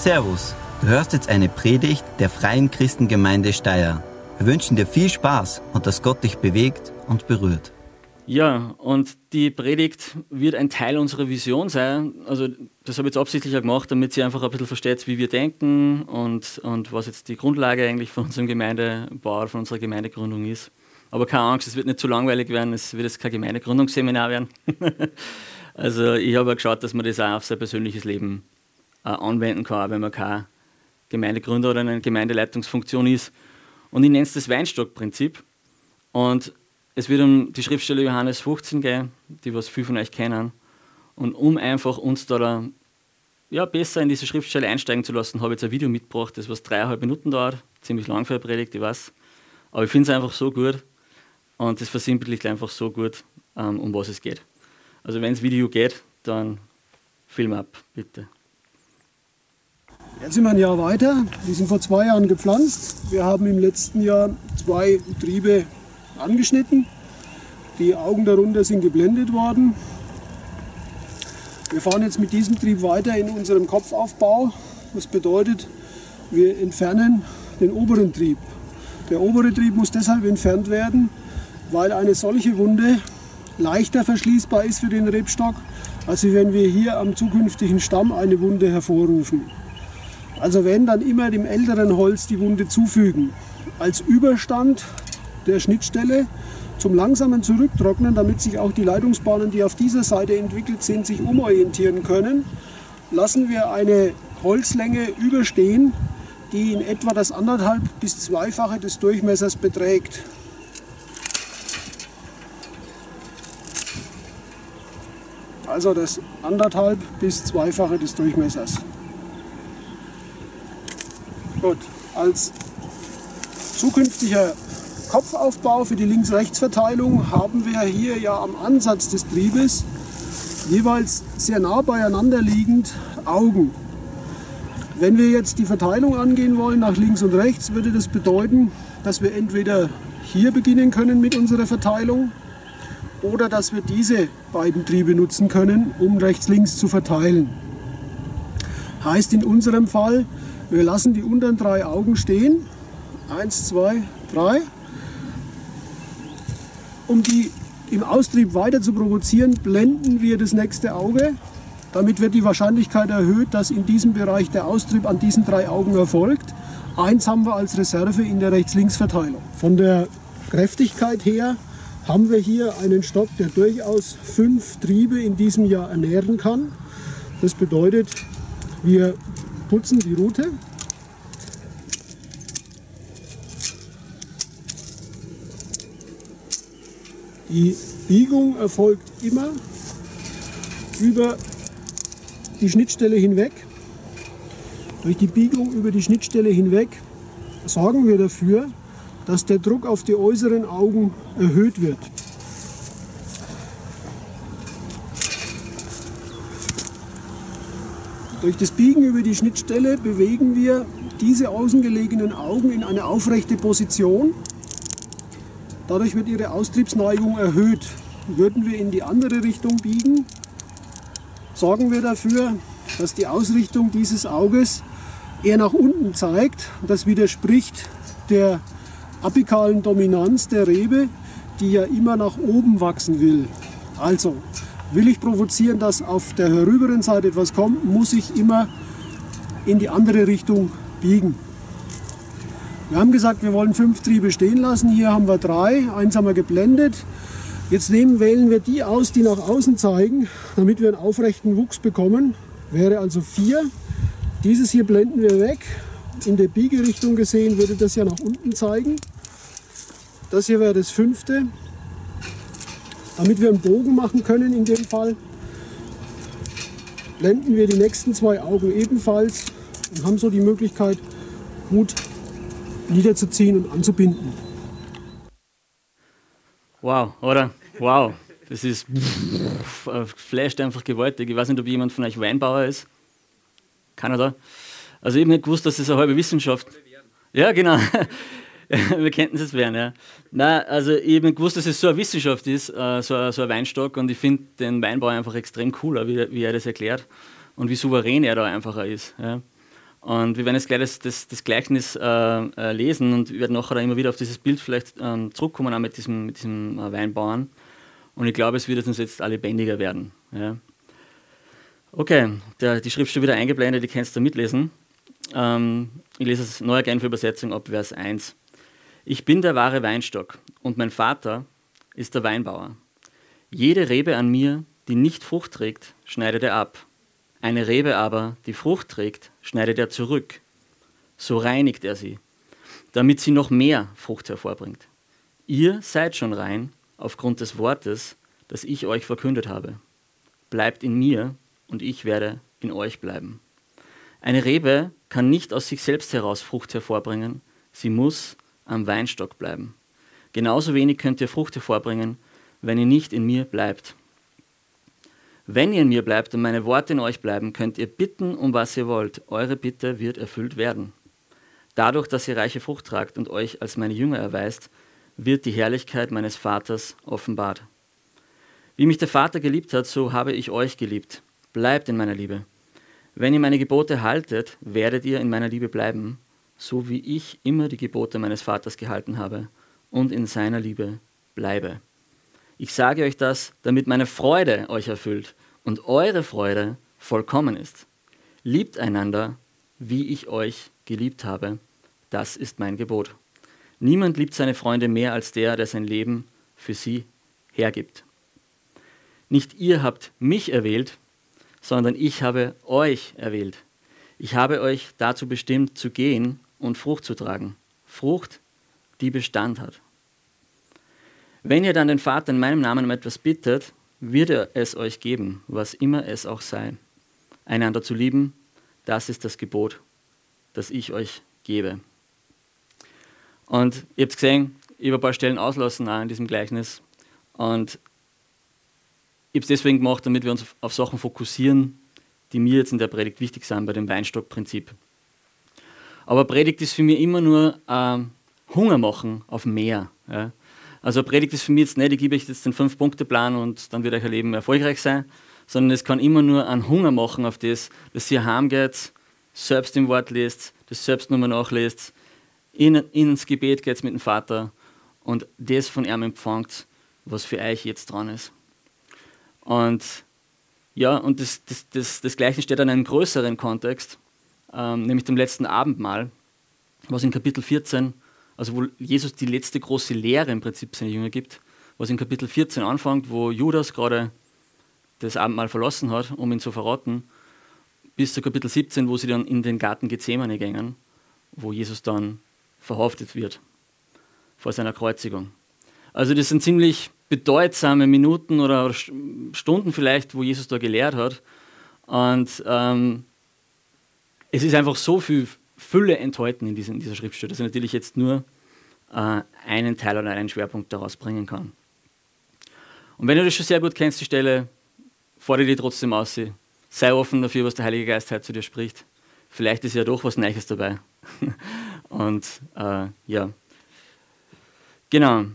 Servus, du hörst jetzt eine Predigt der Freien Christengemeinde Steyr. Wir wünschen dir viel Spaß und dass Gott dich bewegt und berührt. Ja, und die Predigt wird ein Teil unserer Vision sein. Also das habe ich jetzt absichtlich auch gemacht, damit sie einfach ein bisschen versteht, wie wir denken und, und was jetzt die Grundlage eigentlich von unserem Gemeindebau, von unserer Gemeindegründung ist. Aber keine Angst, es wird nicht zu langweilig werden, es wird jetzt kein Gemeindegründungsseminar werden. also ich habe auch geschaut, dass man das auch auf sein persönliches Leben anwenden kann, auch wenn man kein Gemeindegründer oder eine Gemeindeleitungsfunktion ist. Und ich nenne es das Weinstockprinzip. Und es wird um die Schriftstelle Johannes 15 gehen, die was viele von euch kennen. Und um einfach uns da, da ja, besser in diese Schriftstelle einsteigen zu lassen, habe ich jetzt ein Video mitgebracht, das was dreieinhalb Minuten dauert. Ziemlich lang für eine Predigt, ich weiß. Aber ich finde es einfach so gut und das versinnbildlicht einfach so gut, ähm, um was es geht. Also wenn das Video geht, dann film ab, bitte. Jetzt sind wir ein Jahr weiter. Die sind vor zwei Jahren gepflanzt. Wir haben im letzten Jahr zwei Triebe angeschnitten. Die Augen darunter sind geblendet worden. Wir fahren jetzt mit diesem Trieb weiter in unserem Kopfaufbau. Das bedeutet, wir entfernen den oberen Trieb. Der obere Trieb muss deshalb entfernt werden, weil eine solche Wunde leichter verschließbar ist für den Rebstock, als wenn wir hier am zukünftigen Stamm eine Wunde hervorrufen. Also wenn dann immer dem älteren Holz die Wunde zufügen. Als Überstand der Schnittstelle zum langsamen Zurücktrocknen, damit sich auch die Leitungsbahnen, die auf dieser Seite entwickelt sind, sich umorientieren können, lassen wir eine Holzlänge überstehen, die in etwa das anderthalb bis zweifache des Durchmessers beträgt. Also das anderthalb bis zweifache des Durchmessers. Gut, als zukünftiger Kopfaufbau für die Links-Rechts-Verteilung haben wir hier ja am Ansatz des Triebes jeweils sehr nah beieinander liegend Augen. Wenn wir jetzt die Verteilung angehen wollen nach links und rechts, würde das bedeuten, dass wir entweder hier beginnen können mit unserer Verteilung oder dass wir diese beiden Triebe nutzen können, um rechts-links zu verteilen. Heißt in unserem Fall, wir lassen die unteren drei Augen stehen. Eins, zwei, drei. Um die im Austrieb weiter zu provozieren, blenden wir das nächste Auge. Damit wird die Wahrscheinlichkeit erhöht, dass in diesem Bereich der Austrieb an diesen drei Augen erfolgt. Eins haben wir als Reserve in der Rechts-Links-Verteilung. Von der Kräftigkeit her haben wir hier einen Stock, der durchaus fünf Triebe in diesem Jahr ernähren kann. Das bedeutet, wir putzen die Rute. Die Biegung erfolgt immer über die Schnittstelle hinweg. Durch die Biegung über die Schnittstelle hinweg sorgen wir dafür, dass der Druck auf die äußeren Augen erhöht wird. Durch das Biegen über die Schnittstelle bewegen wir diese außengelegenen Augen in eine aufrechte Position. Dadurch wird ihre Austriebsneigung erhöht. Würden wir in die andere Richtung biegen, sorgen wir dafür, dass die Ausrichtung dieses Auges eher nach unten zeigt. Das widerspricht der apikalen Dominanz der Rebe, die ja immer nach oben wachsen will. Also, Will ich provozieren, dass auf der herüberen Seite etwas kommt, muss ich immer in die andere Richtung biegen. Wir haben gesagt, wir wollen fünf Triebe stehen lassen. Hier haben wir drei. Eins haben wir geblendet. Jetzt nehmen, wählen wir die aus, die nach außen zeigen, damit wir einen aufrechten Wuchs bekommen. Wäre also vier. Dieses hier blenden wir weg. In der Biegerichtung gesehen würde das ja nach unten zeigen. Das hier wäre das fünfte. Damit wir einen Bogen machen können in dem Fall, blenden wir die nächsten zwei Augen ebenfalls und haben so die Möglichkeit, gut niederzuziehen und anzubinden. Wow, oder? Wow. Das ist flasht einfach gewaltig. Ich weiß nicht, ob jemand von euch Weinbauer ist. Keiner da? Also ich habe nicht gewusst, dass das eine halbe Wissenschaft. Ja, genau. Wir könnten es werden, ja. Nein, also ich habe gewusst, dass es so eine Wissenschaft ist, äh, so, ein, so ein Weinstock und ich finde den Weinbau einfach extrem cool, wie, wie er das erklärt und wie souverän er da einfach ist. Ja. Und wir werden jetzt gleich das, das, das Gleichnis äh, äh, lesen und werden nachher immer wieder auf dieses Bild vielleicht ähm, zurückkommen, auch mit diesem, mit diesem äh, Weinbauern. Und ich glaube, es wird uns jetzt alle lebendiger werden. Ja. Okay, der, die Schrift schon wieder eingeblendet, die kannst du mitlesen. Ähm, ich lese es neue Genfer Übersetzung ab Vers 1. Ich bin der wahre Weinstock und mein Vater ist der Weinbauer. Jede Rebe an mir, die nicht Frucht trägt, schneidet er ab. Eine Rebe aber, die Frucht trägt, schneidet er zurück. So reinigt er sie, damit sie noch mehr Frucht hervorbringt. Ihr seid schon rein aufgrund des Wortes, das ich euch verkündet habe. Bleibt in mir und ich werde in euch bleiben. Eine Rebe kann nicht aus sich selbst heraus Frucht hervorbringen, sie muss am Weinstock bleiben. Genauso wenig könnt ihr Frucht hervorbringen, wenn ihr nicht in mir bleibt. Wenn ihr in mir bleibt und meine Worte in euch bleiben, könnt ihr bitten, um was ihr wollt. Eure Bitte wird erfüllt werden. Dadurch, dass ihr reiche Frucht tragt und euch als meine Jünger erweist, wird die Herrlichkeit meines Vaters offenbart. Wie mich der Vater geliebt hat, so habe ich euch geliebt. Bleibt in meiner Liebe. Wenn ihr meine Gebote haltet, werdet ihr in meiner Liebe bleiben, so wie ich immer die Gebote meines Vaters gehalten habe und in seiner Liebe bleibe. Ich sage euch das, damit meine Freude euch erfüllt und eure Freude vollkommen ist. Liebt einander, wie ich euch geliebt habe. Das ist mein Gebot. Niemand liebt seine Freunde mehr als der, der sein Leben für sie hergibt. Nicht ihr habt mich erwählt, sondern ich habe euch erwählt. Ich habe euch dazu bestimmt, zu gehen und Frucht zu tragen. Frucht, die Bestand hat. Wenn ihr dann den Vater in meinem Namen um etwas bittet, wird er es euch geben, was immer es auch sei. Einander zu lieben, das ist das Gebot, das ich euch gebe. Und ihr habt gesehen, ich habe ein paar Stellen auslassen in diesem Gleichnis. Und ich habe es deswegen gemacht, damit wir uns auf, Sachen fokussieren, die mir jetzt in der Predigt wichtig sind, bei dem Weinstockprinzip. Aber Predigt ist für mich immer nur äh, Hunger machen auf mehr. Ja. Also Predigt ist für mich jetzt nicht, ich gebe euch jetzt den Fünf-Punkte-Plan und dann wird euer Leben erfolgreich sein, sondern es kann immer nur einen Hunger machen auf das, dass ihr heimgeht, selbst im Wort lest, das selbst nochmal nachlest, in, ins Gebet geht mit dem Vater und das von ihm empfangt, was für euch jetzt dran ist. Und ja, und das, das, das, das Gleiche steht in einem größeren Kontext, ähm, nämlich dem letzten Abendmahl, was in Kapitel 14 also wo Jesus die letzte große Lehre im Prinzip seine Jünger gibt, was in Kapitel 14 anfängt, wo Judas gerade das Abendmahl verlassen hat, um ihn zu verraten, bis zu Kapitel 17, wo sie dann in den Garten Gethsemane gehen, wo Jesus dann verhaftet wird vor seiner Kreuzigung. Also das sind ziemlich bedeutsame Minuten oder Stunden vielleicht, wo Jesus da gelehrt hat. Und ähm, es ist einfach so viel Fülle enthalten in, diesen, in dieser Schriftstelle, dass ich natürlich jetzt nur äh, einen Teil oder einen Schwerpunkt daraus bringen kann. Und wenn du das schon sehr gut kennst, die Stelle, fordere die trotzdem aus. Sei offen dafür, was der Heilige Geist heute zu dir spricht. Vielleicht ist ja doch was Neues dabei. Und äh, ja, genau.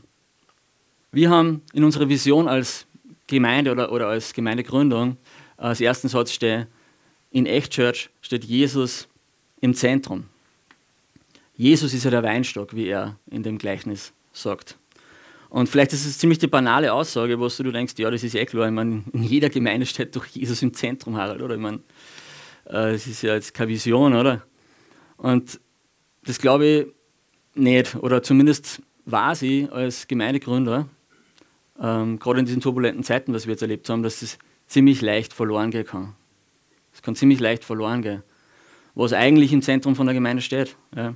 Wir haben in unserer Vision als Gemeinde oder, oder als Gemeindegründung äh, als ersten Satz steht, in Echt Church steht Jesus im Zentrum. Jesus ist ja der Weinstock, wie er in dem Gleichnis sagt. Und vielleicht ist es ziemlich die banale Aussage, wo du denkst, ja, das ist eh klar. Ich meine, in jeder Gemeinde steht doch Jesus im Zentrum, Harald, oder? Ich meine, äh, das ist ja jetzt keine Vision, oder? Und das glaube ich nicht, oder zumindest war sie als Gemeindegründer, ähm, gerade in diesen turbulenten Zeiten, was wir jetzt erlebt haben, dass das ziemlich leicht verloren gehen kann. Es kann ziemlich leicht verloren gehen was eigentlich im Zentrum von der Gemeinde steht. Ja.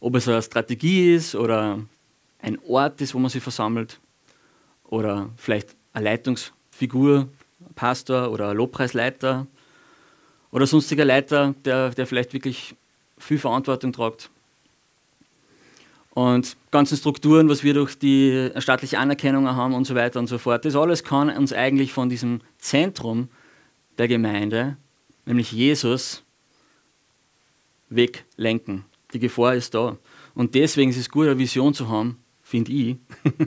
Ob es eine Strategie ist oder ein Ort ist, wo man sich versammelt oder vielleicht eine Leitungsfigur, ein Pastor oder ein Lobpreisleiter oder sonstiger Leiter, der, der vielleicht wirklich viel Verantwortung tragt. Und ganzen Strukturen, was wir durch die staatliche Anerkennung haben und so weiter und so fort, das alles kann uns eigentlich von diesem Zentrum der Gemeinde, nämlich Jesus, weglenken. Die Gefahr ist da. Und deswegen ist es gut, eine Vision zu haben, finde ich,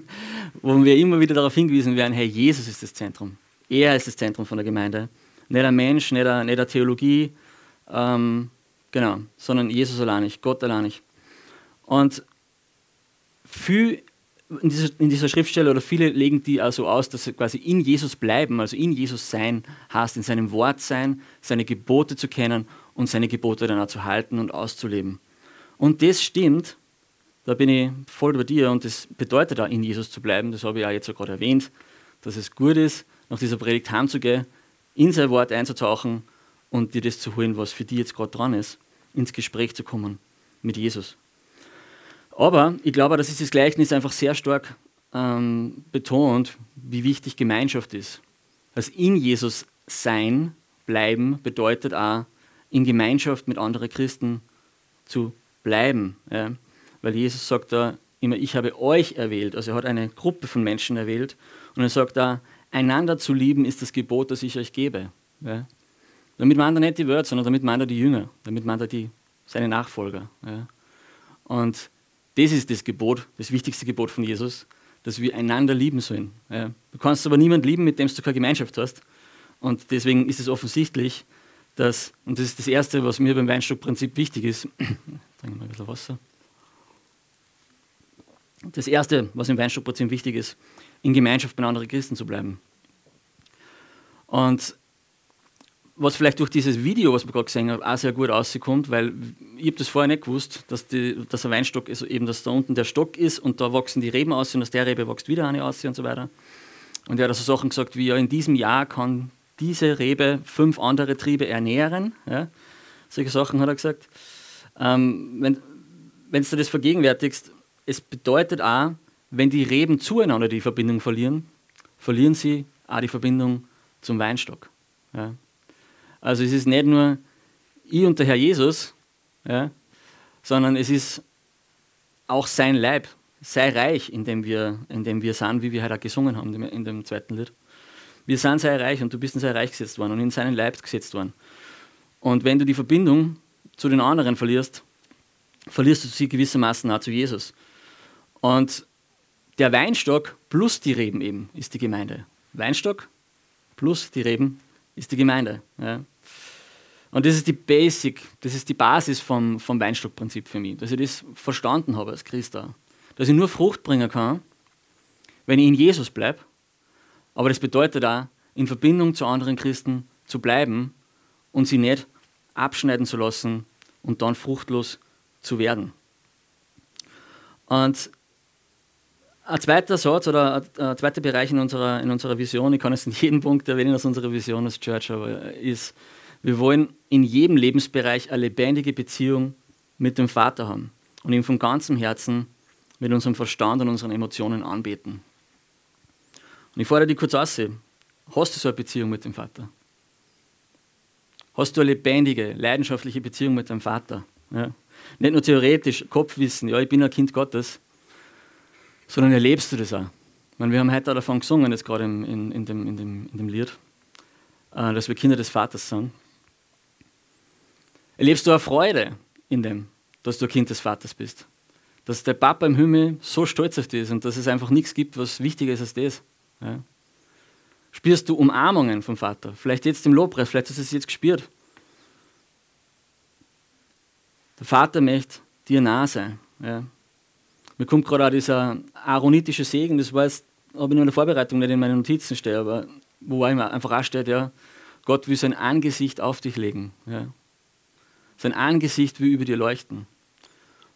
wo wir immer wieder darauf hingewiesen werden, hey, Jesus ist das Zentrum. Er ist das Zentrum von der Gemeinde. Nicht ein Mensch, nicht eine, nicht eine Theologie, ähm, Genau, sondern Jesus allein nicht, Gott allein nicht. Und viel in dieser, in dieser Schriftstelle oder viele legen die also aus, dass sie quasi in Jesus bleiben, also in Jesus sein heißt, in seinem Wort sein, seine Gebote zu kennen und seine Gebote dann auch zu halten und auszuleben. Und das stimmt, da bin ich voll bei dir und das bedeutet auch, in Jesus zu bleiben. Das habe ich auch jetzt gerade erwähnt, dass es gut ist, nach dieser Predigt heimzugehen, in sein Wort einzutauchen und dir das zu holen, was für dich jetzt gerade dran ist, ins Gespräch zu kommen mit Jesus. Aber ich glaube, dass dieses Gleichnis einfach sehr stark ähm, betont, wie wichtig Gemeinschaft ist. Das in Jesus sein, bleiben, bedeutet auch, in Gemeinschaft mit anderen Christen zu bleiben. Ja. Weil Jesus sagt da immer, ich habe euch erwählt. Also er hat eine Gruppe von Menschen erwählt. Und er sagt da, einander zu lieben ist das Gebot, das ich euch gebe. Ja. Damit meint er nicht die Wörter, sondern damit meint er die Jünger, damit meint er die, seine Nachfolger. Ja. Und das ist das Gebot, das wichtigste Gebot von Jesus, dass wir einander lieben sollen. Ja. Du kannst aber niemanden lieben, mit dem du keine Gemeinschaft hast. Und deswegen ist es offensichtlich, dass, und das ist das Erste, was mir beim Weinstockprinzip wichtig ist, trinke mal ein bisschen Wasser. Das Erste, was im Weinstockprinzip wichtig ist, in Gemeinschaft mit anderen Christen zu bleiben. Und was vielleicht durch dieses Video, was wir gerade gesehen haben, auch sehr gut rauskommt, weil ich habe das vorher nicht gewusst, dass, die, dass ein Weinstock ist, eben, dass da unten der Stock ist und da wachsen die Reben aus und aus der Rebe wächst wieder eine aus und so weiter. Und er hat also Sachen gesagt wie, ja, in diesem Jahr kann diese Rebe fünf andere Triebe ernähren. Ja? Solche Sachen hat er gesagt. Ähm, wenn du das vergegenwärtigst, es bedeutet auch, wenn die Reben zueinander die Verbindung verlieren, verlieren sie auch die Verbindung zum Weinstock. Ja? Also es ist nicht nur ich und der Herr Jesus, ja, sondern es ist auch sein Leib, sei reich, in dem wir, in dem wir sind, wie wir heute auch gesungen haben in dem zweiten Lied. Wir sind sehr reich und du bist in sehr reich gesetzt worden und in seinen Leib gesetzt worden. Und wenn du die Verbindung zu den anderen verlierst, verlierst du sie gewissermaßen auch zu Jesus. Und der Weinstock plus die Reben eben ist die Gemeinde. Weinstock plus die Reben ist die Gemeinde. Ja. Und das ist die Basic, das ist die Basis vom, vom Weinstockprinzip für mich, dass ich das verstanden habe als Christ auch. Dass ich nur Frucht bringen kann, wenn ich in Jesus bleibe. Aber das bedeutet auch, in Verbindung zu anderen Christen zu bleiben und sie nicht abschneiden zu lassen und dann fruchtlos zu werden. Und ein zweiter Satz oder ein zweiter Bereich in unserer, in unserer Vision, ich kann es in jedem Punkt erwähnen aus unserer Vision als Church, aber ist, wir wollen in jedem Lebensbereich eine lebendige Beziehung mit dem Vater haben und ihn von ganzem Herzen mit unserem Verstand und unseren Emotionen anbeten. Und ich fordere dich kurz aus, hast du so eine Beziehung mit dem Vater? Hast du eine lebendige, leidenschaftliche Beziehung mit deinem Vater? Ja. Nicht nur theoretisch, Kopfwissen, ja, ich bin ein Kind Gottes, sondern erlebst du das auch. Meine, wir haben heute auch davon gesungen, jetzt gerade in, in, in, dem, in, dem, in dem Lied, äh, dass wir Kinder des Vaters sind. Erlebst du auch Freude in dem, dass du Kind des Vaters bist? Dass der Papa im Himmel so stolz auf dich ist und dass es einfach nichts gibt, was wichtiger ist als das. Ja? Spürst du Umarmungen vom Vater? Vielleicht jetzt im Lobpreis, vielleicht hast du es jetzt gespürt. Der Vater möchte dir nah sein. Ja? Mir kommt gerade auch dieser aaronitische Segen, das jetzt, habe ich nur in der Vorbereitung nicht in meinen Notizen stehen, aber wo einfach auch steht, ja, Gott will sein Angesicht auf dich legen. Ja? Sein Angesicht will über dir leuchten.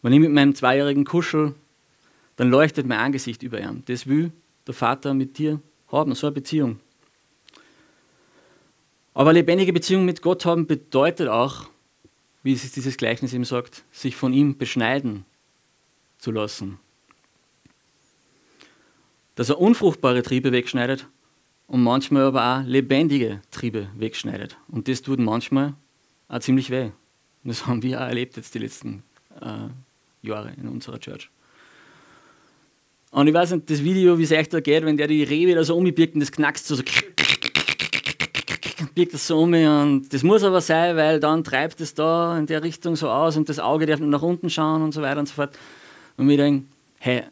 Wenn ich mit meinem Zweijährigen kuschel, dann leuchtet mein Angesicht über ihm. Das will der Vater mit dir haben, so eine Beziehung. Aber lebendige Beziehung mit Gott haben bedeutet auch, wie es dieses Gleichnis eben sagt, sich von ihm beschneiden zu lassen. Dass er unfruchtbare Triebe wegschneidet und manchmal aber auch lebendige Triebe wegschneidet. Und das tut manchmal auch ziemlich weh. Das haben wir auch erlebt jetzt die letzten äh, Jahre in unserer Church. Und ich weiß nicht, das Video, wie es euch da geht, wenn der die Rebe da so umbirgt und das knackst so, so birgt das so um und das muss aber sein, weil dann treibt es da in der Richtung so aus und das Auge darf nach unten schauen und so weiter und so fort. Und wir denken, hey,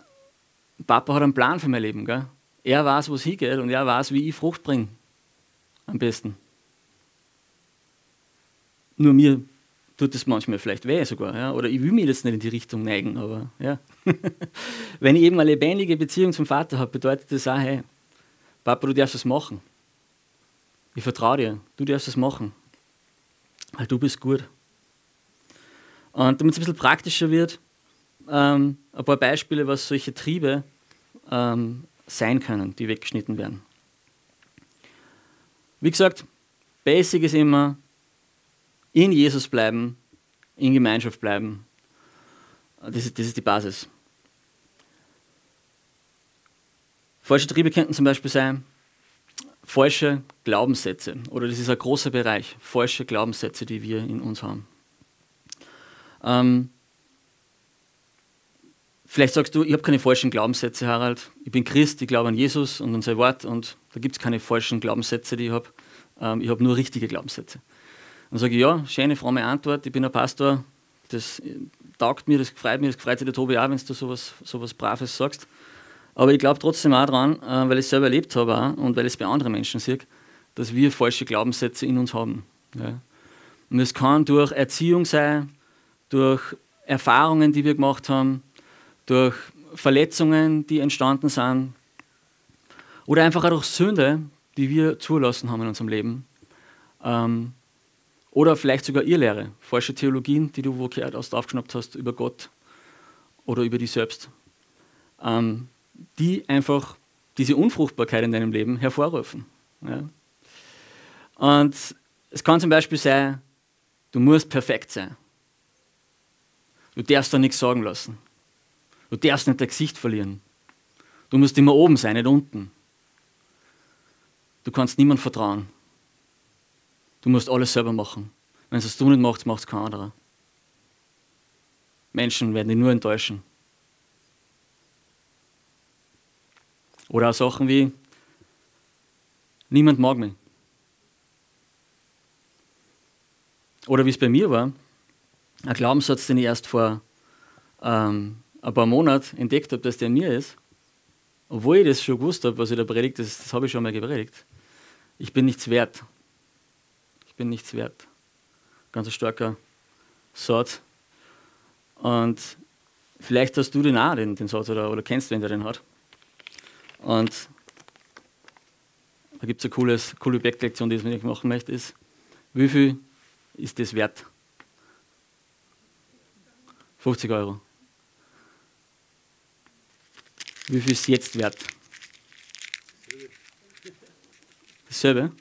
Papa hat einen Plan für mein Leben, gell? Er weiß, wo es hingeht und er weiß, wie ich Frucht bringe. Am besten. Nur wir tut es manchmal vielleicht weh sogar. Ja? Oder ich will mich jetzt nicht in die Richtung neigen, aber ja. Wenn ich eben eine lebendige Beziehung zum Vater habe, bedeutet das auch, hey, Papa, du darfst es machen. Ich vertraue dir, du darfst es machen. Weil du bist gut. Und damit es ein bisschen praktischer wird, ähm, ein paar Beispiele, was solche Triebe ähm, sein können, die weggeschnitten werden. Wie gesagt, Basic ist immer in Jesus bleiben, in Gemeinschaft bleiben. Das ist, das ist die Basis. Falsche Triebe könnten zum Beispiel sein, falsche Glaubenssätze. Oder das ist ein großer Bereich, falsche Glaubenssätze, die wir in uns haben. Ähm, vielleicht sagst du, ich habe keine falschen Glaubenssätze, Harald. Ich bin Christ, ich glaube an Jesus und an sein Wort und da gibt es keine falschen Glaubenssätze, die ich habe. Ähm, ich habe nur richtige Glaubenssätze. Dann sage ich, ja, schöne, fromme Antwort, ich bin ein Pastor, das taugt mir, das freut mich, das freut sich der Tobi auch, wenn du sowas, sowas Braves sagst. Aber ich glaube trotzdem auch daran, äh, weil ich es selber erlebt habe auch, und weil ich es bei anderen Menschen sehe, dass wir falsche Glaubenssätze in uns haben. Ja. Und es kann durch Erziehung sein, durch Erfahrungen, die wir gemacht haben, durch Verletzungen, die entstanden sind, oder einfach auch durch Sünde, die wir zulassen haben in unserem Leben. Ähm, oder vielleicht sogar Irrlehre, falsche Theologien, die du wo gehört hast, aufgeschnappt hast über Gott oder über dich selbst. Ähm, die einfach diese Unfruchtbarkeit in deinem Leben hervorrufen. Ja. Und es kann zum Beispiel sein, du musst perfekt sein. Du darfst da nichts sagen lassen. Du darfst nicht dein Gesicht verlieren. Du musst immer oben sein, nicht unten. Du kannst niemand vertrauen. Du musst alles selber machen. Wenn es du nicht machst, macht es kein anderer. Menschen werden dich nur enttäuschen. Oder auch Sachen wie, niemand mag mich. Oder wie es bei mir war, ein Glaubenssatz, den ich erst vor ähm, ein paar Monaten entdeckt habe, dass der in mir ist, obwohl ich das schon gewusst habe, was ich da predigt, das, das habe ich schon mal gepredigt. Ich bin nichts wert. Ich bin nichts wert. Ganz ein starker Satz. Und vielleicht hast du den auch, den, den Satz, oder, oder kennst wen, der den hat. Und da gibt es eine cooles, coole Objektlektion, die ich machen möchte, ist, wie viel ist das wert? 50 Euro. Wie viel ist jetzt wert? Dasselbe?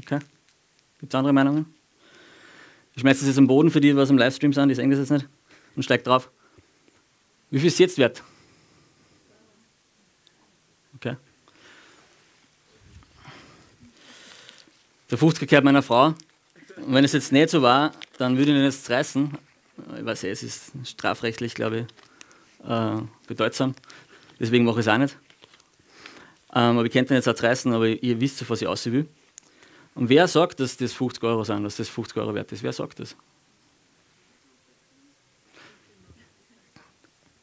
Okay. Gibt es andere Meinungen? Ich schmeiße das jetzt am Boden für die, was im Livestream sind, die sehen das jetzt nicht. Und steigt drauf. Wie viel ist jetzt wert? Okay. Der 50er gehört meiner Frau. Und wenn es jetzt nicht so war, dann würde ich ihn jetzt reißen. Ich weiß eh, es ist strafrechtlich, glaube ich, äh, bedeutsam. Deswegen mache ich es auch nicht. Ähm, aber ich könnte ihn jetzt auch reißen, aber ihr wisst, was ich aussehen will. Und wer sagt, dass das 50 Euro sind, dass das 50 Euro wert ist? Wer sagt das?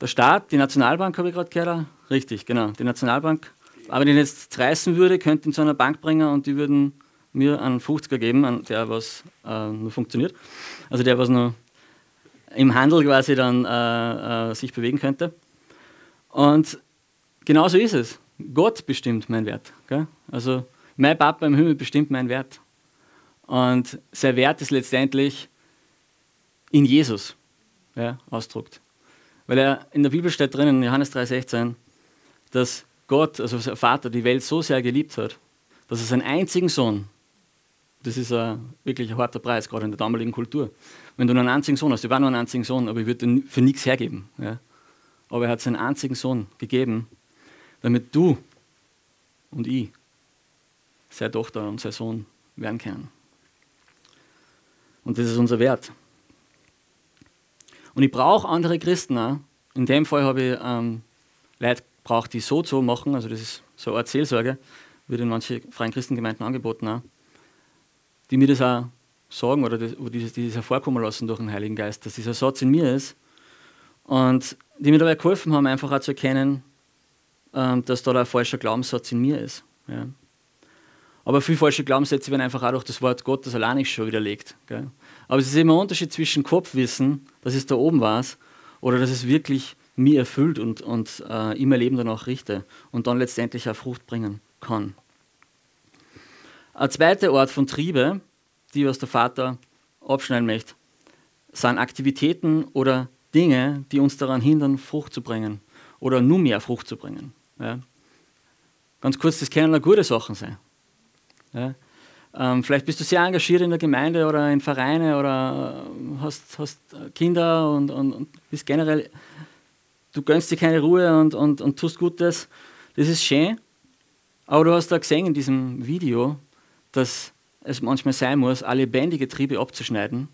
Der Staat, die Nationalbank habe ich gerade gehört. Richtig, genau, die Nationalbank. Aber wenn ich ihn jetzt reißen würde, könnte ich ihn zu einer Bank bringen und die würden mir einen 50er geben, der was äh, nur funktioniert. Also der was nur im Handel quasi dann äh, äh, sich bewegen könnte. Und genauso ist es. Gott bestimmt meinen Wert. Gell? Also mein Papa im Himmel bestimmt meinen Wert. Und sein Wert ist letztendlich in Jesus ja, ausdruckt. Weil er in der Bibel steht drinnen, in Johannes 3,16, dass Gott, also sein Vater, die Welt so sehr geliebt hat, dass er seinen einzigen Sohn, das ist ein, wirklich ein harter Preis, gerade in der damaligen Kultur. Wenn du nur einen einzigen Sohn hast, ich war nur einen einzigen Sohn, aber ich würde ihn für nichts hergeben. Ja. Aber er hat seinen einzigen Sohn gegeben, damit du und ich seine Tochter und sein Sohn werden können. Und das ist unser Wert. Und ich brauche andere Christen auch. In dem Fall habe ich ähm, Leute braucht, die so zu machen, also das ist so eine Art Seelsorge, wird in manchen freien Christengemeinden angeboten auch, die mir das auch sagen oder das, oder dieses, dieses hervorkommen lassen durch den Heiligen Geist, dass dieser Satz in mir ist und die mir dabei geholfen haben, einfach auch zu erkennen, dass da ein falscher Glaubenssatz in mir ist. Ja. Aber viele falsche Glaubenssätze werden einfach auch durch das Wort Gottes allein schon widerlegt. Gell? Aber es ist immer ein Unterschied zwischen Kopfwissen, dass es da oben war, oder dass es wirklich mir erfüllt und, und äh, mein Leben danach richte und dann letztendlich auch Frucht bringen kann. Ein zweiter Ort von Triebe, die was der Vater abschneiden möchte, sind Aktivitäten oder Dinge, die uns daran hindern, Frucht zu bringen oder nur mehr Frucht zu bringen. Ja. Ganz kurz, das können auch gute Sachen sein. Ja. Ähm, vielleicht bist du sehr engagiert in der Gemeinde oder in Vereine oder hast, hast Kinder und, und, und bist generell, du gönnst dir keine Ruhe und, und, und tust Gutes. Das ist schön. Aber du hast da gesehen in diesem Video, dass es manchmal sein muss, alle lebendige Triebe abzuschneiden,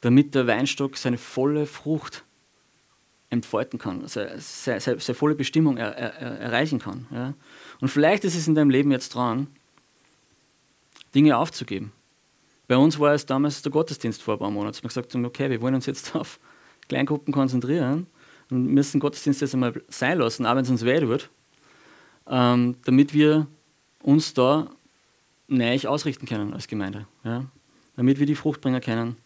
damit der Weinstock seine volle Frucht entfalten kann, seine, seine, seine volle Bestimmung er, er, er erreichen kann. Ja? Und vielleicht ist es in deinem Leben jetzt dran, Dinge aufzugeben. Bei uns war es damals der Gottesdienst vor ein paar Monaten. Wir gesagt haben, okay, wir wollen uns jetzt auf Kleingruppen konzentrieren und müssen Gottesdienst jetzt einmal sein lassen, auch wenn es uns weh wird, ähm, damit wir uns da neu ausrichten können als Gemeinde. Ja? Damit wir die Frucht bringen können,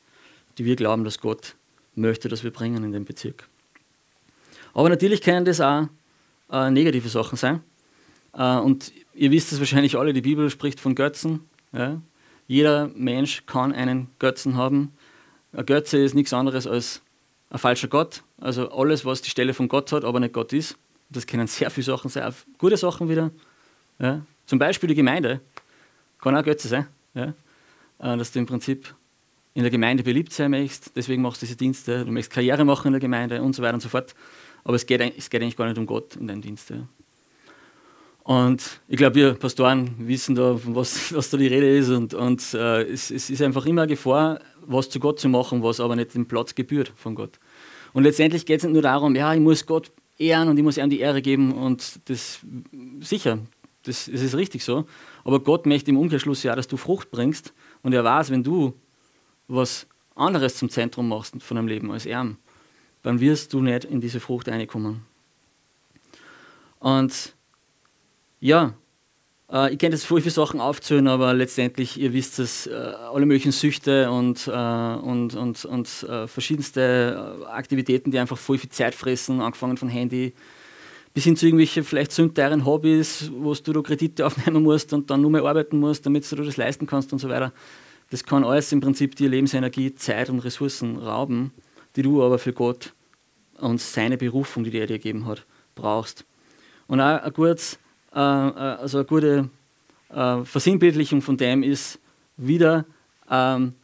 die wir glauben, dass Gott möchte, dass wir bringen in den Bezirk. Aber natürlich können das auch äh, negative Sachen sein. Äh, und ihr wisst es wahrscheinlich alle, die Bibel spricht von Götzen. Ja? Jeder Mensch kann einen Götzen haben. Ein Götze ist nichts anderes als ein falscher Gott. Also alles, was die Stelle von Gott hat, aber nicht Gott ist. Das können sehr viele Sachen sein, auch gute Sachen wieder. Ja? Zum Beispiel die Gemeinde kann auch Götze sein. Ja? Äh, dass du im Prinzip in der Gemeinde beliebt sein möchtest, deswegen machst du diese Dienste, du möchtest Karriere machen in der Gemeinde und so weiter und so fort. Aber es geht, es geht eigentlich gar nicht um Gott in deinem Dienst. Ja. Und ich glaube, wir Pastoren wissen da, was, was da die Rede ist. Und, und äh, es, es, ist einfach immer eine Gefahr, was zu Gott zu machen, was aber nicht den Platz gebührt von Gott. Und letztendlich geht es nicht nur darum, ja, ich muss Gott ehren und ich muss ihm die Ehre geben. Und das sicher, das, das ist richtig so. Aber Gott möchte im Umkehrschluss ja, dass du Frucht bringst. Und er weiß, wenn du was anderes zum Zentrum machst von deinem Leben als er, dann wirst du nicht in diese Frucht reinkommen. Und ja, äh, ich kenne jetzt voll viele Sachen aufzählen, aber letztendlich, ihr wisst es, äh, alle möglichen Süchte und, äh, und, und, und äh, verschiedenste äh, Aktivitäten, die einfach voll viel Zeit fressen, angefangen von Handy bis hin zu irgendwelchen vielleicht sündteuren Hobbys, wo du da Kredite aufnehmen musst und dann nur mehr arbeiten musst, damit du das leisten kannst und so weiter. Das kann alles im Prinzip dir Lebensenergie, Zeit und Ressourcen rauben, die du aber für Gott und seine Berufung, die er dir gegeben hat, brauchst. Und auch ein gutes äh, äh, also eine gute äh, Versinnbildlichung von dem ist wieder ähm,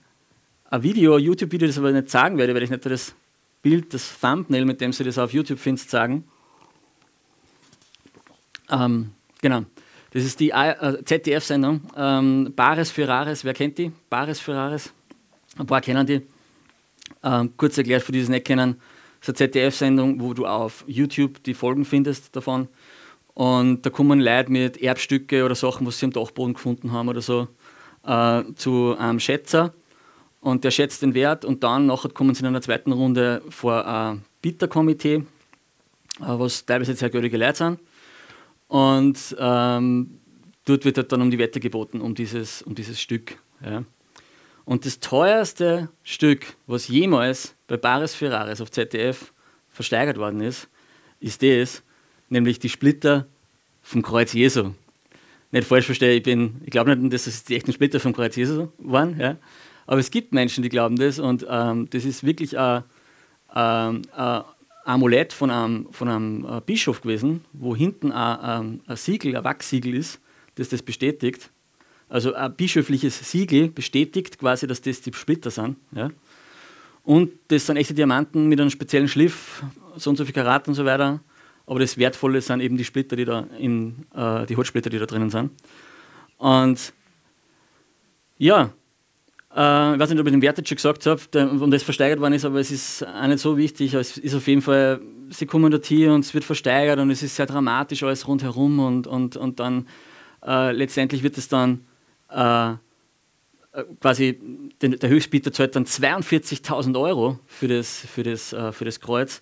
ein Video, ein YouTube-Video, das ich aber nicht sagen werde, weil ich nicht das Bild, das Thumbnail, mit dem Sie das auf YouTube findest, sagen. Ähm, genau. Das ist die äh, ZDF-Sendung. Ähm, Bares für Rares, wer kennt die? Bares für Rares. Ein paar kennen die. Ähm, kurz erklärt, für die es nicht kennen, das ist eine ZDF-Sendung, wo du auf YouTube die Folgen findest davon. Und da kommen Leute mit Erbstücke oder Sachen, was sie am Dachboden gefunden haben oder so, äh, zu einem Schätzer. Und der schätzt den Wert und dann nachher kommen sie in einer zweiten Runde vor ein Bitterkomitee, äh, was teilweise sehr gültige Leute sind. Und ähm, dort wird halt dann um die Wette geboten, um dieses, um dieses Stück. Ja. Und das teuerste Stück, was jemals bei Bares Ferraris auf ZDF versteigert worden ist, ist das, nämlich die Splitter vom Kreuz Jesu. Nicht falsch verstehen, ich, ich glaube nicht, dass es die echten Splitter vom Kreuz Jesu waren, ja? aber es gibt Menschen, die glauben das und ähm, das ist wirklich ein, ein, ein Amulett von einem, von einem äh, Bischof gewesen, wo hinten ein, ein Siegel, ein Wachsiegel ist, das das bestätigt. Also ein bischöfliches Siegel bestätigt quasi, dass das die Splitter sind. Ja? Und das sind echte Diamanten mit einem speziellen Schliff, so und so viel Karat und so weiter. Aber das Wertvolle sind eben die Splitter, die da in, äh, die Holzsplitter, die da drinnen sind. Und ja, äh, ich weiß nicht, ob ich den Wert jetzt schon gesagt habe und das versteigert worden ist, aber es ist auch nicht so wichtig. Es ist auf jeden Fall, sie kommen dort hier und es wird versteigert und es ist sehr dramatisch alles rundherum und, und, und dann äh, letztendlich wird es dann äh, quasi, den, der Höchstbieter zahlt dann 42.000 Euro für das, für, das, äh, für das Kreuz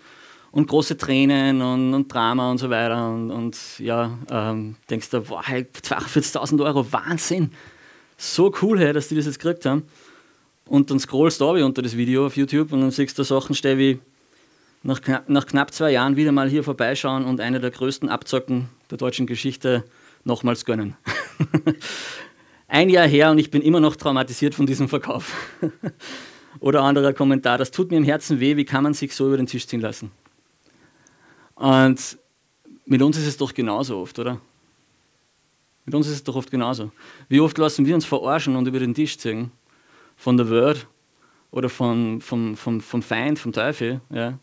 und große Tränen und, und, Drama und so weiter. Und, und ja, ähm, denkst du, wow, 42.000 Euro, Wahnsinn! So cool, hey, dass die das jetzt gekriegt haben. und dann scrollst du unter das Video auf YouTube und dann siehst du Sachen stehen wie nach nach knapp zwei Jahren wieder mal hier vorbeischauen und eine der größten Abzocken der deutschen Geschichte nochmals gönnen. Ein Jahr her und ich bin immer noch traumatisiert von diesem Verkauf. Oder anderer Kommentar, das tut mir im Herzen weh, wie kann man sich so über den Tisch ziehen lassen? Und mit uns ist es doch genauso oft, oder? Mit uns ist es doch oft genauso. Wie oft lassen wir uns verarschen und über den Tisch ziehen? Von der Welt oder von, vom, vom, vom Feind, vom Teufel, ja?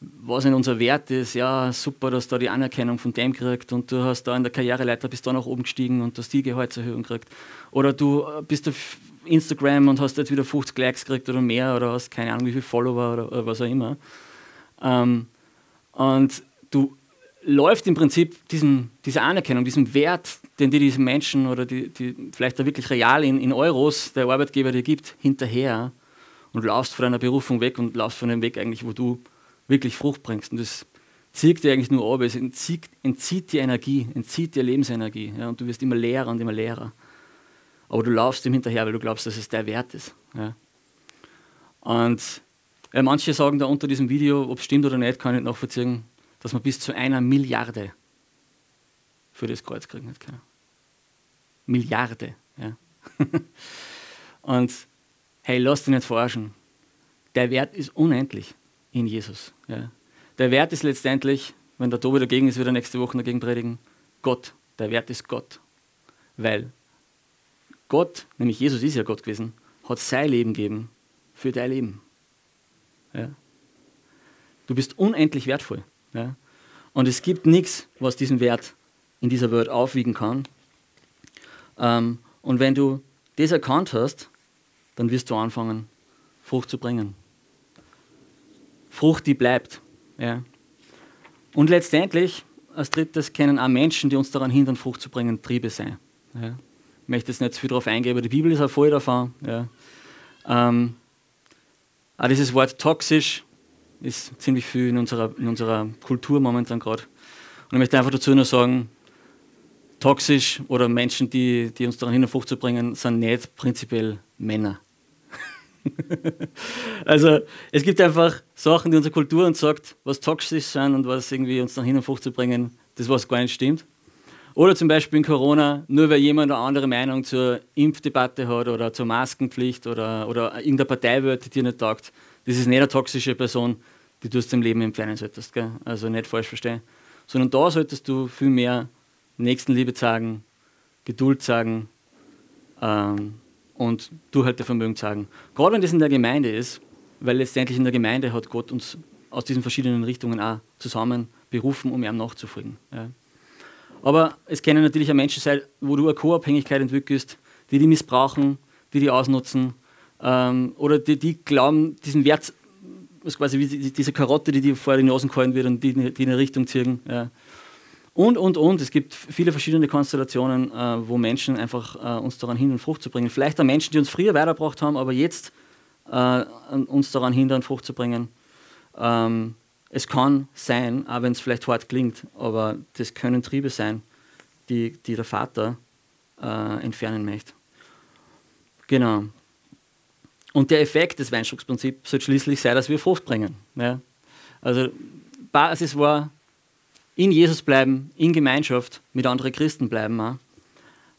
Was in unser Wert ist, ja, super, dass du da die Anerkennung von dem kriegt und du hast da in der Karriereleiter bist da nach oben gestiegen und hast die Gehaltserhöhung gekriegt. Oder du äh, bist auf Instagram und hast jetzt wieder 50 Likes gekriegt oder mehr oder hast keine Ahnung wie viele Follower oder, oder was auch immer. Ähm, und du läufst im Prinzip diesem, dieser Anerkennung, diesem Wert, den dir diese Menschen oder die, die vielleicht da wirklich real in, in Euros der Arbeitgeber dir gibt, hinterher und laufst von deiner Berufung weg und laufst von dem Weg eigentlich, wo du wirklich Frucht bringst. Und das zieht dir eigentlich nur ab, es entzieht, entzieht dir Energie, entzieht dir Lebensenergie. Ja, und du wirst immer leerer und immer leerer. Aber du laufst ihm hinterher, weil du glaubst, dass es der Wert ist. Ja. Und ja, manche sagen da unter diesem Video, ob es stimmt oder nicht, kann ich nicht nachvollziehen, dass man bis zu einer Milliarde für das Kreuz kriegen kann. Milliarde. Ja. und hey, lass dich nicht verarschen. Der Wert ist unendlich in Jesus. Ja. Der Wert ist letztendlich, wenn der Tobi dagegen ist, wieder nächste Woche dagegen predigen, Gott. Der Wert ist Gott. Weil Gott, nämlich Jesus ist ja Gott gewesen, hat sein Leben gegeben für dein Leben. Ja. Du bist unendlich wertvoll. Ja. Und es gibt nichts, was diesen Wert in dieser Welt aufwiegen kann. Ähm, und wenn du das erkannt hast, dann wirst du anfangen, Frucht zu bringen. Frucht, die bleibt. Ja. Und letztendlich, als drittes, können auch Menschen, die uns daran hindern, Frucht zu bringen, Triebe sein. Ja. Ich möchte jetzt nicht zu viel darauf eingehen, aber die Bibel ist auch voll davon. Ja. Ähm, auch dieses Wort toxisch ist ziemlich viel in unserer, in unserer Kultur momentan gerade. Und ich möchte einfach dazu nur sagen, toxisch oder Menschen, die, die uns daran hindern, Frucht zu bringen, sind nicht prinzipiell Männer. also es gibt einfach Sachen, die unsere Kultur uns sagt, was toxisch sind und was irgendwie uns nach hin und vor zu bringen, das was gar nicht stimmt. Oder zum Beispiel in Corona, nur weil jemand eine andere Meinung zur Impfdebatte hat oder zur Maskenpflicht oder, oder irgendeine Partei wird, die dir nicht taugt, das ist nicht eine toxische Person, die du aus dem Leben entfernen solltest. Gell? Also nicht falsch verstehen. Sondern da solltest du viel mehr Nächstenliebe zeigen, Geduld zeigen, ähm, und Durchhaltevermögen zeigen. Gerade wenn das in der Gemeinde ist, weil letztendlich in der Gemeinde hat Gott uns aus diesen verschiedenen Richtungen auch zusammen berufen, um ihm nachzufolgen. Ja. Aber es können natürlich auch Menschen sein, wo du eine Co-Abhängigkeit entwickelst, die die missbrauchen, die die ausnutzen ähm, oder die, die glauben, diesen Wert, was quasi wie diese Karotte, die dir vor die Nase gehalten wird und die, die in eine Richtung ziehen. Ja. Und, und, und. Es gibt viele verschiedene Konstellationen, äh, wo Menschen einfach äh, uns daran hindern, Frucht zu bringen. Vielleicht auch Menschen, die uns früher weitergebracht haben, aber jetzt äh, uns daran hindern, Frucht zu bringen. Ähm, es kann sein, auch wenn es vielleicht hart klingt, aber das können Triebe sein, die, die der Vater äh, entfernen möchte. Genau. Und der Effekt des Weinstocksprinzips soll schließlich sein, dass wir Frucht bringen. Ja? Also Basis war in Jesus bleiben, in Gemeinschaft mit anderen Christen bleiben auch,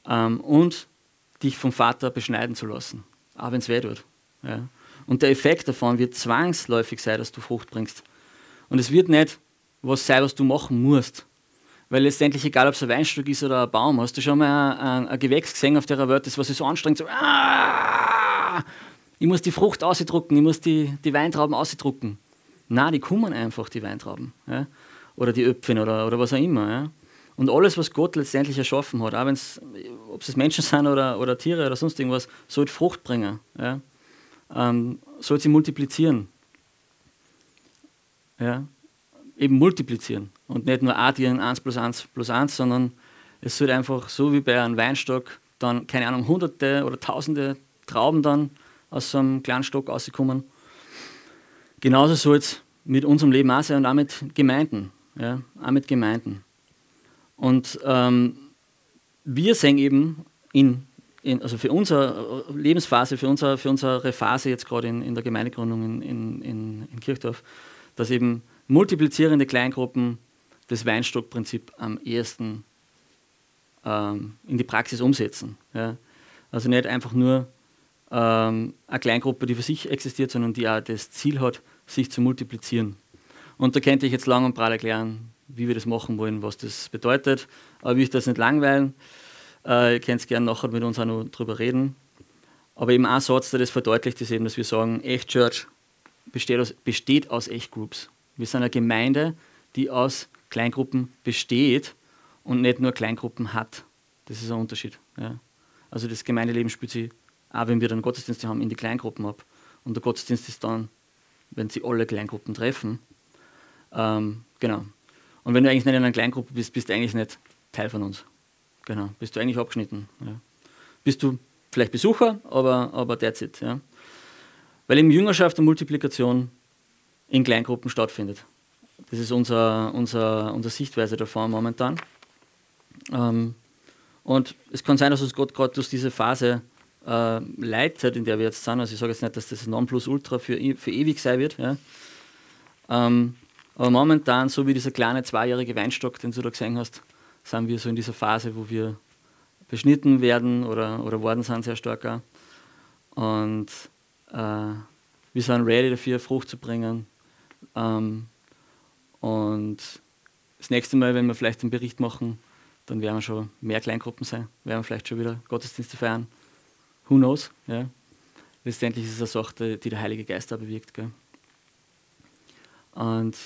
ähm, und dich vom Vater beschneiden zu lassen, auch wenn es weh tut. Ja. Und der Effekt davon wird zwangsläufig sein, dass du Frucht bringst. Und es wird nicht was sein, was du machen musst. Weil letztendlich, egal ob es ein Weinstock ist oder ein Baum, hast du schon mal ein, ein, ein Gewächs gesehen auf der Welt, das was so anstrengt, so, ah, ich muss die Frucht ausdrucken, ich muss die, die Weintrauben ausdrucken. Na, die kommen einfach, die Weintrauben. Ja oder die Öpfchen oder, oder was auch immer. Ja? Und alles, was Gott letztendlich erschaffen hat, auch ob es Menschen sind oder, oder Tiere oder sonst irgendwas, sollte Frucht bringen. Ja? Ähm, sollte sie multiplizieren. Ja? Eben multiplizieren. Und nicht nur addieren 1 plus 1 plus 1, sondern es sollte einfach so wie bei einem Weinstock dann, keine Ahnung, hunderte oder tausende Trauben dann aus so einem kleinen Stock rauskommen. Genauso soll es mit unserem Leben auch sein und auch mit Gemeinden ja, auch mit Gemeinden. Und ähm, wir sehen eben in in, also für unsere Lebensphase, für, unser, für unsere Phase jetzt gerade in, in der Gemeindegründung in, in, in Kirchdorf, dass eben multiplizierende Kleingruppen das Weinstockprinzip am ehesten ähm, in die Praxis umsetzen. Ja. Also nicht einfach nur ähm, eine Kleingruppe, die für sich existiert, sondern die auch das Ziel hat, sich zu multiplizieren. Und da könnte ich jetzt lang und breit erklären, wie wir das machen wollen, was das bedeutet. Aber ich will das nicht langweilen. Äh, ihr könnt gerne nachher mit uns auch noch drüber reden. Aber eben ein Satz, der das verdeutlicht, ist eben, dass wir sagen, Echt Church besteht aus, besteht aus Echt Groups. Wir sind eine Gemeinde, die aus Kleingruppen besteht und nicht nur Kleingruppen hat. Das ist ein Unterschied. Ja. Also das Gemeindeleben spielt sich, auch wenn wir dann Gottesdienste haben, in die Kleingruppen ab. Und der Gottesdienst ist dann, wenn sie alle Kleingruppen treffen. Ähm, genau. Und wenn du eigentlich nicht in einer Kleingruppe bist, bist du eigentlich nicht Teil von uns. Genau, bist du eigentlich abgeschnitten. Ja. Bist du vielleicht Besucher, aber, aber that's it. Ja. Weil eben Jüngerschaft und Multiplikation in Kleingruppen stattfindet. Das ist unser, unser, unsere Sichtweise davon momentan. Ähm, und es kann sein, dass uns Gott gerade durch diese Phase äh, leitet, in der wir jetzt sind. Also ich sage jetzt nicht, dass das Nonplusultra für, für ewig sein wird. Ja. Ähm, aber momentan, so wie dieser kleine zweijährige Weinstock, den du da gesehen hast, sind wir so in dieser Phase, wo wir beschnitten werden oder, oder worden sind sehr stark. Und äh, wir sind ready dafür, Frucht zu bringen. Ähm, und das nächste Mal, wenn wir vielleicht einen Bericht machen, dann werden wir schon mehr Kleingruppen sein, werden wir vielleicht schon wieder Gottesdienste feiern. Who knows? Ja. Letztendlich ist es eine Sache, die der Heilige Geist da bewirkt. Gell. Und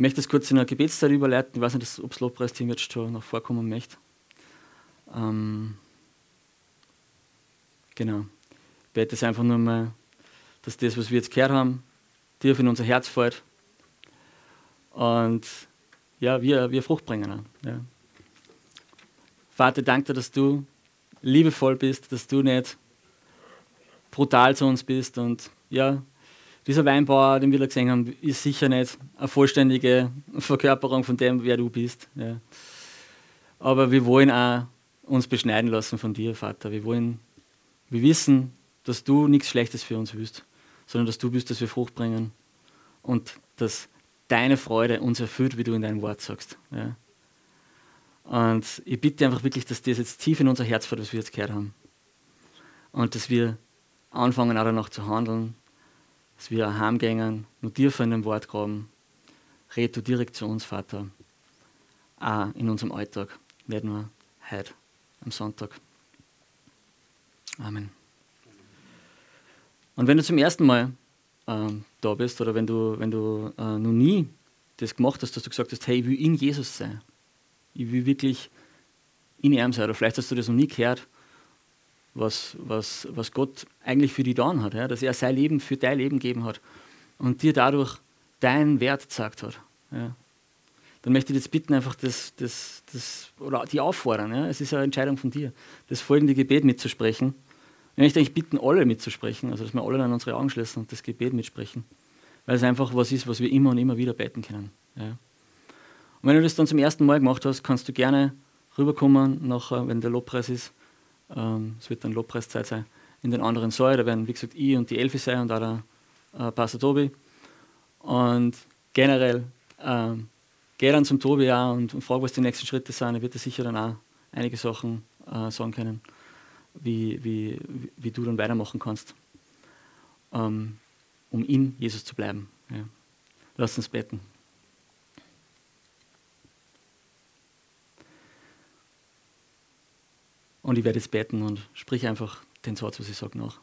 möchte das kurz in eine Gebetszeit überleiten. Ich weiß nicht, ob das Lobpreisteam jetzt schon noch vorkommen möchte. Ähm, genau. Ich bete es einfach nur mal, dass das, was wir jetzt gehört haben, dir in unser Herz fällt. Und ja, wir, wir Frucht bringen. Ja. Vater, danke dir, dass du liebevoll bist, dass du nicht brutal zu uns bist. Und ja, dieser Weinbauer, den wir da gesehen haben, ist sicher nicht eine vollständige Verkörperung von dem, wer du bist. Ja. Aber wir wollen auch uns beschneiden lassen von dir, Vater. Wir wollen, wir wissen, dass du nichts Schlechtes für uns willst, sondern dass du bist, dass wir Frucht bringen und dass deine Freude uns erfüllt, wie du in deinem Wort sagst. Ja. Und ich bitte einfach wirklich, dass das jetzt tief in unser Herz fährt, was wir jetzt gehört haben. Und dass wir anfangen, auch danach zu handeln, dass wir heimgehen, nur dir von dem Wort graben. Red du direkt zu uns, Vater. Auch in unserem Alltag, nicht nur heute am Sonntag. Amen. Und wenn du zum ersten Mal ähm, da bist oder wenn du, wenn du äh, noch nie das gemacht hast, dass du gesagt hast, hey, ich will in Jesus sein, ich will wirklich in ihm sein. Oder vielleicht hast du das noch nie gehört, was, was, was Gott eigentlich für dich getan hat. Ja? Dass er sein Leben für dein Leben gegeben hat und dir dadurch deinen Wert gezeigt hat. Ja? Dann möchte ich jetzt bitten, einfach das, das, das oder die auffordern. Ja? Es ist eine Entscheidung von dir, das folgende Gebet mitzusprechen. Ich möchte eigentlich bitten, alle mitzusprechen, also dass wir alle dann unsere Augen schließen und das Gebet mitsprechen. Weil es einfach was ist, was wir immer und immer wieder beten können. Ja? Und wenn du das dann zum ersten Mal gemacht hast, kannst du gerne rüberkommen, nachher, wenn der Lobpreis ist. Ähm, es wird dann Lobpreiszeit sein. In den anderen Saal, da werden, wie gesagt, ich und die Elfi sein und auch der äh, Pastor Tobi. Und generell ähm, geh dann zum Tobi auch und, und frag, was die nächsten Schritte sind. Er wird dir sicher dann auch einige Sachen äh, sagen können, wie, wie, wie du dann weitermachen kannst, ähm, um in Jesus zu bleiben. Ja. Lass uns beten. Und ich werde jetzt beten und sprich einfach den Satz, was ich sage, nach,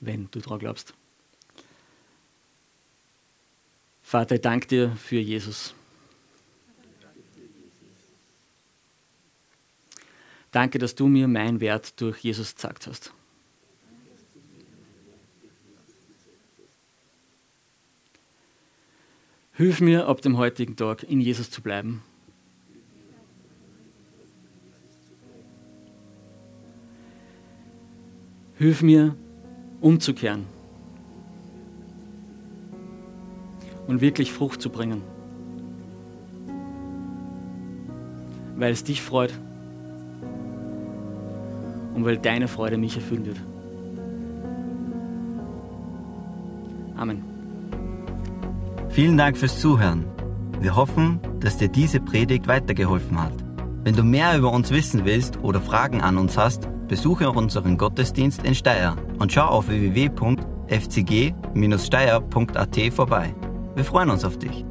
wenn du daran glaubst. Vater, ich danke dir für Jesus. Danke, dass du mir meinen Wert durch Jesus gezeigt hast. Hilf mir ab dem heutigen Tag in Jesus zu bleiben. Hilf mir, umzukehren und wirklich Frucht zu bringen, weil es dich freut und weil deine Freude mich erfüllen wird. Amen. Vielen Dank fürs Zuhören. Wir hoffen, dass dir diese Predigt weitergeholfen hat. Wenn du mehr über uns wissen willst oder Fragen an uns hast, besuche unseren Gottesdienst in Steyr und schau auf www.fcg-steyr.at vorbei. Wir freuen uns auf dich.